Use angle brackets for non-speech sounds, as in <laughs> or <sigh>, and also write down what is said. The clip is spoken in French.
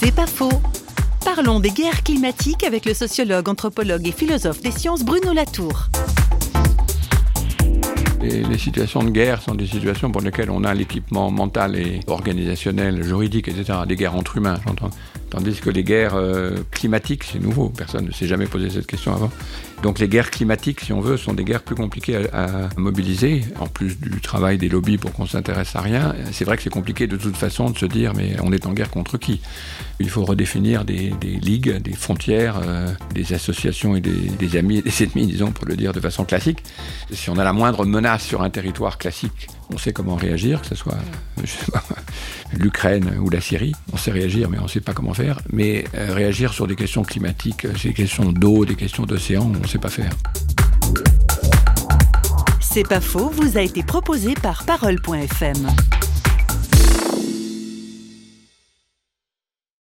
C'est pas faux. Parlons des guerres climatiques avec le sociologue, anthropologue et philosophe des sciences Bruno Latour. Les, situations de guerre sont des situations pour lesquelles on a l'équipement mental et organisationnel, juridique, etc. Des guerres entre humains, j'entends. Tandis que les guerres euh, climatiques, c'est nouveau, personne ne s'est jamais posé cette question avant. Donc les guerres climatiques, si on veut, sont des guerres plus compliquées à, mobiliser, en plus du travail des lobbies pour qu'on s'intéresse à rien. C'est vrai que c'est compliqué de toute façon de se dire, mais on est en guerre contre qui? Il faut redéfinir des, des ligues, des frontières, euh, des associations et des, des amis et des ennemis, disons, pour le dire de façon classique. Si on a la moindre menace sur un territoire classique, on sait comment réagir, que ce soit <laughs> l'Ukraine ou la Syrie. On sait réagir, mais on ne sait pas comment faire. Mais euh, réagir sur des questions climatiques, euh, des questions d'eau, des questions d'océan, on ne sait pas faire. C'est pas faux, vous a été proposé par Parole.fm.